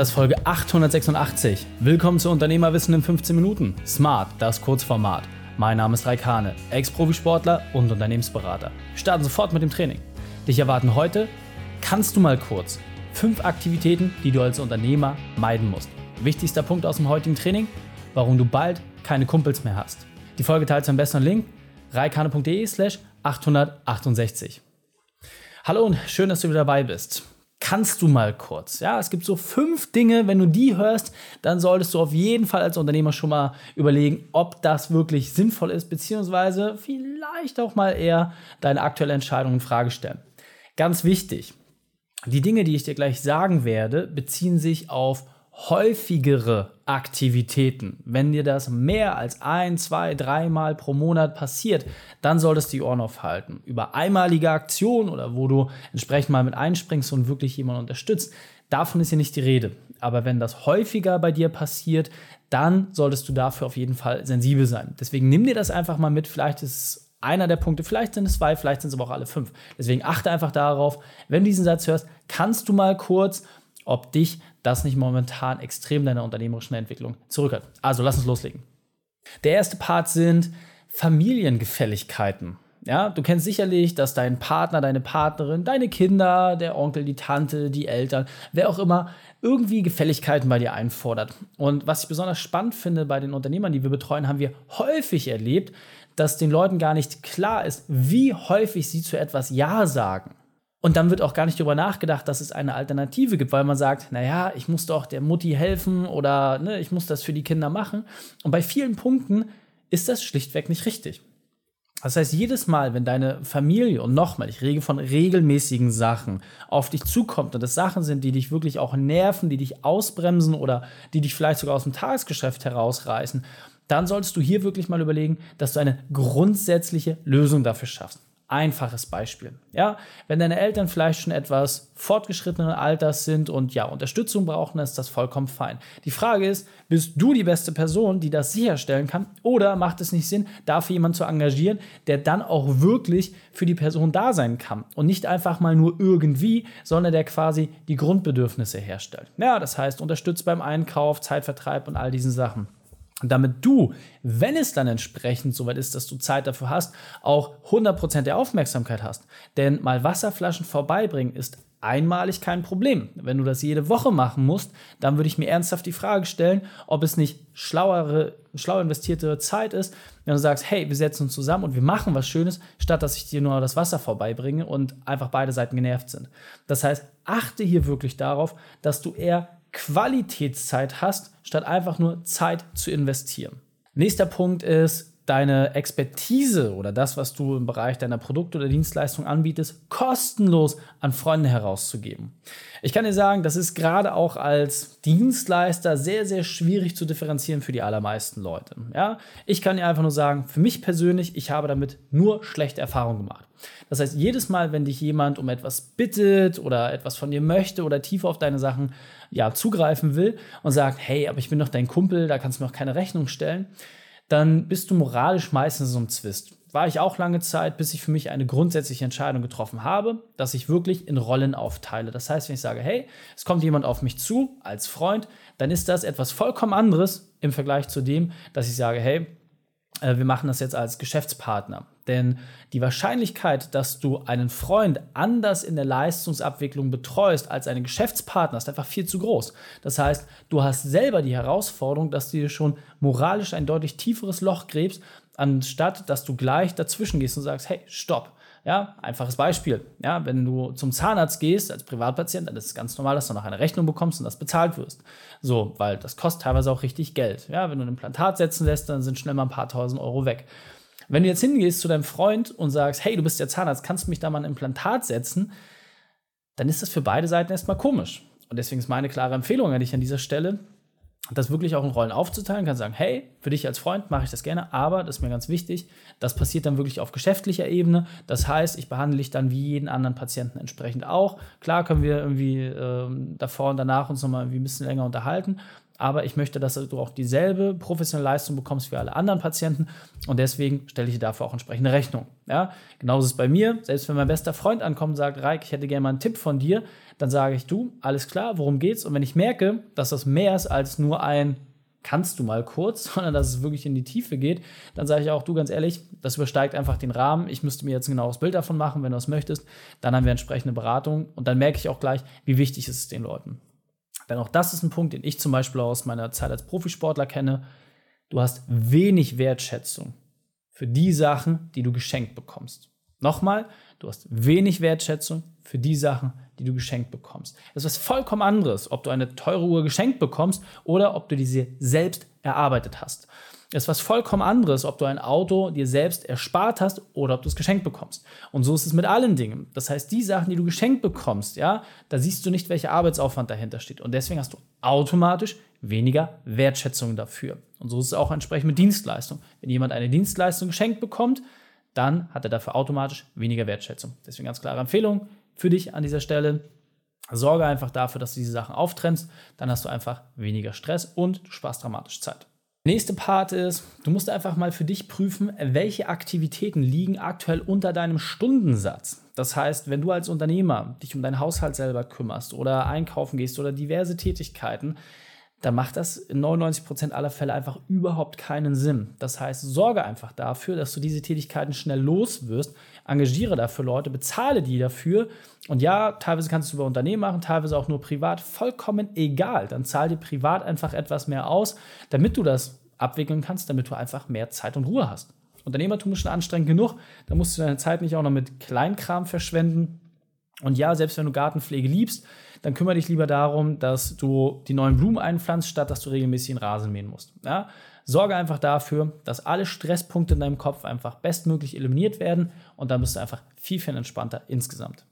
Das ist Folge 886. Willkommen zu Unternehmerwissen in 15 Minuten. Smart, das Kurzformat. Mein Name ist Raikane, Ex-Profisportler und Unternehmensberater. Wir starten sofort mit dem Training. Dich erwarten heute, kannst du mal kurz, fünf Aktivitäten, die du als Unternehmer meiden musst. Wichtigster Punkt aus dem heutigen Training, warum du bald keine Kumpels mehr hast. Die Folge teilst du am besten Link reikane.de slash 868. Hallo und schön, dass du wieder dabei bist kannst du mal kurz. Ja, es gibt so fünf Dinge, wenn du die hörst, dann solltest du auf jeden Fall als Unternehmer schon mal überlegen, ob das wirklich sinnvoll ist, beziehungsweise vielleicht auch mal eher deine aktuelle Entscheidung in Frage stellen. Ganz wichtig, die Dinge, die ich dir gleich sagen werde, beziehen sich auf häufigere Aktivitäten. Wenn dir das mehr als ein, zwei, dreimal pro Monat passiert, dann solltest du die Ohren aufhalten. Über einmalige Aktionen oder wo du entsprechend mal mit einspringst und wirklich jemanden unterstützt, davon ist hier nicht die Rede. Aber wenn das häufiger bei dir passiert, dann solltest du dafür auf jeden Fall sensibel sein. Deswegen nimm dir das einfach mal mit. Vielleicht ist es einer der Punkte, vielleicht sind es zwei, vielleicht sind es aber auch alle fünf. Deswegen achte einfach darauf, wenn du diesen Satz hörst, kannst du mal kurz, ob dich das nicht momentan extrem deiner unternehmerischen Entwicklung zurückhält. Also lass uns loslegen. Der erste Part sind Familiengefälligkeiten. Ja, du kennst sicherlich, dass dein Partner, deine Partnerin, deine Kinder, der Onkel, die Tante, die Eltern, wer auch immer, irgendwie Gefälligkeiten bei dir einfordert. Und was ich besonders spannend finde bei den Unternehmern, die wir betreuen, haben wir häufig erlebt, dass den Leuten gar nicht klar ist, wie häufig sie zu etwas Ja sagen. Und dann wird auch gar nicht darüber nachgedacht, dass es eine Alternative gibt, weil man sagt, naja, ich muss doch der Mutti helfen oder ne, ich muss das für die Kinder machen. Und bei vielen Punkten ist das schlichtweg nicht richtig. Das heißt, jedes Mal, wenn deine Familie, und nochmal, ich rede von regelmäßigen Sachen, auf dich zukommt und das Sachen sind, die dich wirklich auch nerven, die dich ausbremsen oder die dich vielleicht sogar aus dem Tagesgeschäft herausreißen, dann solltest du hier wirklich mal überlegen, dass du eine grundsätzliche Lösung dafür schaffst. Einfaches Beispiel. Ja, wenn deine Eltern vielleicht schon etwas fortgeschrittenen Alters sind und ja, Unterstützung brauchen, dann ist das vollkommen fein. Die Frage ist, bist du die beste Person, die das sicherstellen kann? Oder macht es nicht Sinn, dafür jemanden zu engagieren, der dann auch wirklich für die Person da sein kann und nicht einfach mal nur irgendwie, sondern der quasi die Grundbedürfnisse herstellt? Ja, das heißt, unterstützt beim Einkauf, Zeitvertreib und all diesen Sachen damit du, wenn es dann entsprechend soweit ist, dass du Zeit dafür hast, auch 100% der Aufmerksamkeit hast. Denn mal Wasserflaschen vorbeibringen ist einmalig kein Problem. Wenn du das jede Woche machen musst, dann würde ich mir ernsthaft die Frage stellen, ob es nicht schlauere, schlau investierte Zeit ist, wenn du sagst, hey, wir setzen uns zusammen und wir machen was Schönes, statt dass ich dir nur das Wasser vorbeibringe und einfach beide Seiten genervt sind. Das heißt, achte hier wirklich darauf, dass du eher Qualitätszeit hast, statt einfach nur Zeit zu investieren. Nächster Punkt ist, deine Expertise oder das, was du im Bereich deiner Produkte oder Dienstleistung anbietest, kostenlos an Freunde herauszugeben. Ich kann dir sagen, das ist gerade auch als Dienstleister sehr, sehr schwierig zu differenzieren für die allermeisten Leute. Ja? Ich kann dir einfach nur sagen, für mich persönlich, ich habe damit nur schlechte Erfahrungen gemacht. Das heißt, jedes Mal, wenn dich jemand um etwas bittet oder etwas von dir möchte oder tiefer auf deine Sachen ja, zugreifen will und sagt, hey, aber ich bin doch dein Kumpel, da kannst du mir auch keine Rechnung stellen, dann bist du moralisch meistens einem Zwist. War ich auch lange Zeit, bis ich für mich eine grundsätzliche Entscheidung getroffen habe, dass ich wirklich in Rollen aufteile. Das heißt, wenn ich sage, hey, es kommt jemand auf mich zu als Freund, dann ist das etwas vollkommen anderes im Vergleich zu dem, dass ich sage, hey, äh, wir machen das jetzt als Geschäftspartner. Denn die Wahrscheinlichkeit, dass du einen Freund anders in der Leistungsabwicklung betreust als einen Geschäftspartner, ist einfach viel zu groß. Das heißt, du hast selber die Herausforderung, dass du dir schon moralisch ein deutlich tieferes Loch gräbst, anstatt dass du gleich dazwischen gehst und sagst, hey, stopp. Ja, einfaches Beispiel. Ja, wenn du zum Zahnarzt gehst als Privatpatient, dann ist es ganz normal, dass du noch eine Rechnung bekommst und das bezahlt wirst. So, weil das kostet teilweise auch richtig Geld. Ja, wenn du ein Implantat setzen lässt, dann sind schnell mal ein paar tausend Euro weg. Wenn du jetzt hingehst zu deinem Freund und sagst, hey, du bist der Zahnarzt, kannst du mich da mal ein Implantat setzen, dann ist das für beide Seiten erstmal komisch. Und deswegen ist meine klare Empfehlung an dich an dieser Stelle, das wirklich auch in Rollen aufzuteilen, kann sagen, hey, für dich als Freund mache ich das gerne, aber das ist mir ganz wichtig, das passiert dann wirklich auf geschäftlicher Ebene. Das heißt, ich behandle dich dann wie jeden anderen Patienten entsprechend auch. Klar können wir irgendwie ähm, davor und danach uns nochmal ein bisschen länger unterhalten, aber ich möchte, dass du auch dieselbe professionelle Leistung bekommst wie alle anderen Patienten und deswegen stelle ich dir dafür auch entsprechende Rechnung. Ja, genauso ist es bei mir. Selbst wenn mein bester Freund ankommt und sagt, Reik, ich hätte gerne mal einen Tipp von dir, dann sage ich, du, alles klar, worum geht's? Und wenn ich merke, dass das mehr ist als nur ein kannst du mal kurz, sondern dass es wirklich in die Tiefe geht, dann sage ich auch, du ganz ehrlich, das übersteigt einfach den Rahmen. Ich müsste mir jetzt ein genaues Bild davon machen, wenn du es möchtest. Dann haben wir entsprechende Beratung und dann merke ich auch gleich, wie wichtig ist es den Leuten. Denn auch das ist ein Punkt, den ich zum Beispiel aus meiner Zeit als Profisportler kenne. Du hast wenig Wertschätzung für die Sachen, die du geschenkt bekommst. Nochmal, du hast wenig Wertschätzung für die Sachen, die du geschenkt bekommst. Das ist was vollkommen anderes, ob du eine teure Uhr geschenkt bekommst oder ob du diese selbst erarbeitet hast. Es ist was vollkommen anderes, ob du ein Auto dir selbst erspart hast oder ob du es geschenkt bekommst. Und so ist es mit allen Dingen. Das heißt, die Sachen, die du geschenkt bekommst, ja, da siehst du nicht, welcher Arbeitsaufwand dahinter steht. Und deswegen hast du automatisch weniger Wertschätzung dafür. Und so ist es auch entsprechend mit Dienstleistung. Wenn jemand eine Dienstleistung geschenkt bekommt, dann hat er dafür automatisch weniger Wertschätzung. Deswegen ganz klare Empfehlung für dich an dieser Stelle. Sorge einfach dafür, dass du diese Sachen auftrennst, dann hast du einfach weniger Stress und du sparst dramatisch Zeit. Nächste Part ist, du musst einfach mal für dich prüfen, welche Aktivitäten liegen aktuell unter deinem Stundensatz. Das heißt, wenn du als Unternehmer dich um deinen Haushalt selber kümmerst oder einkaufen gehst oder diverse Tätigkeiten, da macht das in 99% aller Fälle einfach überhaupt keinen Sinn. Das heißt, sorge einfach dafür, dass du diese Tätigkeiten schnell los wirst, engagiere dafür Leute, bezahle die dafür. Und ja, teilweise kannst du über Unternehmen machen, teilweise auch nur privat, vollkommen egal. Dann zahl dir privat einfach etwas mehr aus, damit du das abwickeln kannst, damit du einfach mehr Zeit und Ruhe hast. Unternehmertum ist schon anstrengend genug, da musst du deine Zeit nicht auch noch mit Kleinkram verschwenden. Und ja, selbst wenn du Gartenpflege liebst, dann kümmere dich lieber darum, dass du die neuen Blumen einpflanzt, statt dass du regelmäßig den Rasen mähen musst. Ja? Sorge einfach dafür, dass alle Stresspunkte in deinem Kopf einfach bestmöglich eliminiert werden und dann bist du einfach viel, viel entspannter insgesamt.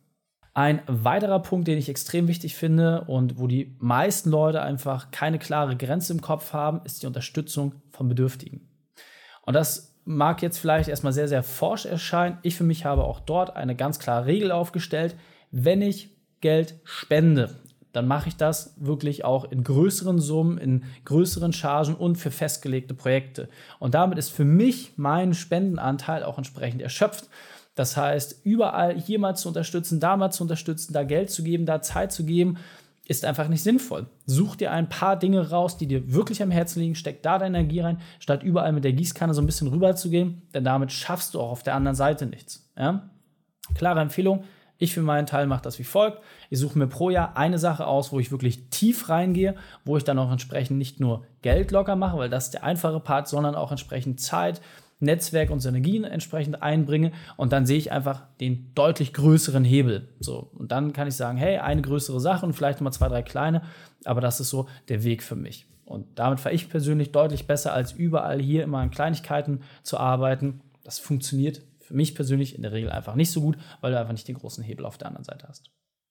Ein weiterer Punkt, den ich extrem wichtig finde und wo die meisten Leute einfach keine klare Grenze im Kopf haben, ist die Unterstützung von Bedürftigen. Und das mag jetzt vielleicht erstmal sehr, sehr forsch erscheinen. Ich für mich habe auch dort eine ganz klare Regel aufgestellt. Wenn ich Geld spende, dann mache ich das wirklich auch in größeren Summen, in größeren Chargen und für festgelegte Projekte. Und damit ist für mich mein Spendenanteil auch entsprechend erschöpft. Das heißt, überall hier mal zu unterstützen, da mal zu unterstützen, da Geld zu geben, da Zeit zu geben, ist einfach nicht sinnvoll. Such dir ein paar Dinge raus, die dir wirklich am Herzen liegen, steck da deine Energie rein, statt überall mit der Gießkanne so ein bisschen rüber zu gehen, denn damit schaffst du auch auf der anderen Seite nichts. Ja? Klare Empfehlung, ich für meinen Teil mache das wie folgt. Ich suche mir pro Jahr eine Sache aus, wo ich wirklich tief reingehe, wo ich dann auch entsprechend nicht nur Geld locker mache, weil das ist der einfache Part, sondern auch entsprechend Zeit, Netzwerk und Synergien entsprechend einbringe und dann sehe ich einfach den deutlich größeren Hebel. So, und dann kann ich sagen, hey, eine größere Sache und vielleicht nochmal zwei, drei kleine, aber das ist so der Weg für mich. Und damit fahre ich persönlich deutlich besser, als überall hier immer an Kleinigkeiten zu arbeiten. Das funktioniert für mich persönlich in der Regel einfach nicht so gut, weil du einfach nicht den großen Hebel auf der anderen Seite hast.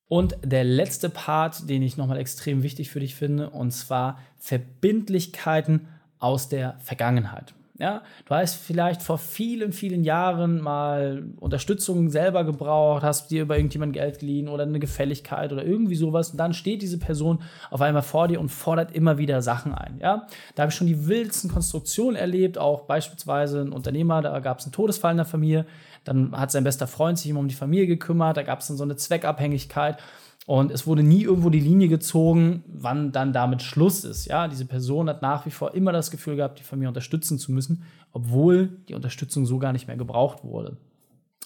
Und der letzte Part, den ich nochmal extrem wichtig für dich finde, und zwar Verbindlichkeiten aus der Vergangenheit. Ja, du hast vielleicht vor vielen, vielen Jahren mal Unterstützung selber gebraucht, hast dir über irgendjemand Geld geliehen oder eine Gefälligkeit oder irgendwie sowas. Und dann steht diese Person auf einmal vor dir und fordert immer wieder Sachen ein. Ja, da habe ich schon die wildesten Konstruktionen erlebt, auch beispielsweise ein Unternehmer, da gab es einen Todesfall in der Familie. Dann hat sein bester Freund sich immer um die Familie gekümmert, da gab es dann so eine Zweckabhängigkeit. Und es wurde nie irgendwo die Linie gezogen, wann dann damit Schluss ist. Ja, diese Person hat nach wie vor immer das Gefühl gehabt, die Familie unterstützen zu müssen, obwohl die Unterstützung so gar nicht mehr gebraucht wurde.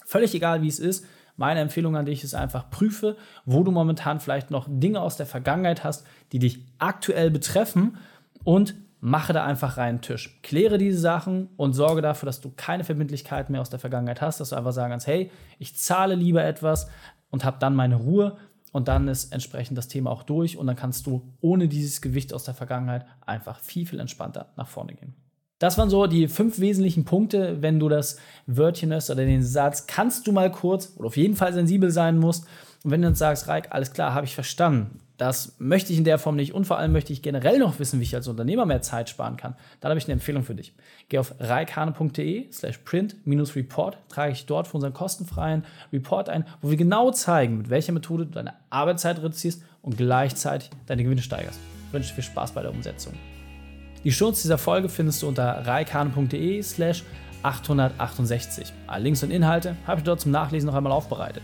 Völlig egal, wie es ist. Meine Empfehlung an dich ist einfach, prüfe, wo du momentan vielleicht noch Dinge aus der Vergangenheit hast, die dich aktuell betreffen und mache da einfach reinen Tisch. Kläre diese Sachen und sorge dafür, dass du keine Verbindlichkeiten mehr aus der Vergangenheit hast, dass du einfach sagen kannst, hey, ich zahle lieber etwas und habe dann meine Ruhe und dann ist entsprechend das Thema auch durch und dann kannst du ohne dieses Gewicht aus der Vergangenheit einfach viel, viel entspannter nach vorne gehen. Das waren so die fünf wesentlichen Punkte, wenn du das Wörtchen hörst oder den Satz, kannst du mal kurz oder auf jeden Fall sensibel sein musst. Und wenn du uns sagst, Reik, alles klar, habe ich verstanden, das möchte ich in der Form nicht und vor allem möchte ich generell noch wissen, wie ich als Unternehmer mehr Zeit sparen kann. Dann habe ich eine Empfehlung für dich. Geh auf reikane.de slash print-report, trage ich dort für unseren kostenfreien Report ein, wo wir genau zeigen, mit welcher Methode du deine Arbeitszeit reduzierst und gleichzeitig deine Gewinne steigerst. wünsche viel Spaß bei der Umsetzung. Die Shownotes dieser Folge findest du unter reikane.de slash 868. Alle Links und Inhalte habe ich dort zum Nachlesen noch einmal aufbereitet.